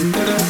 da da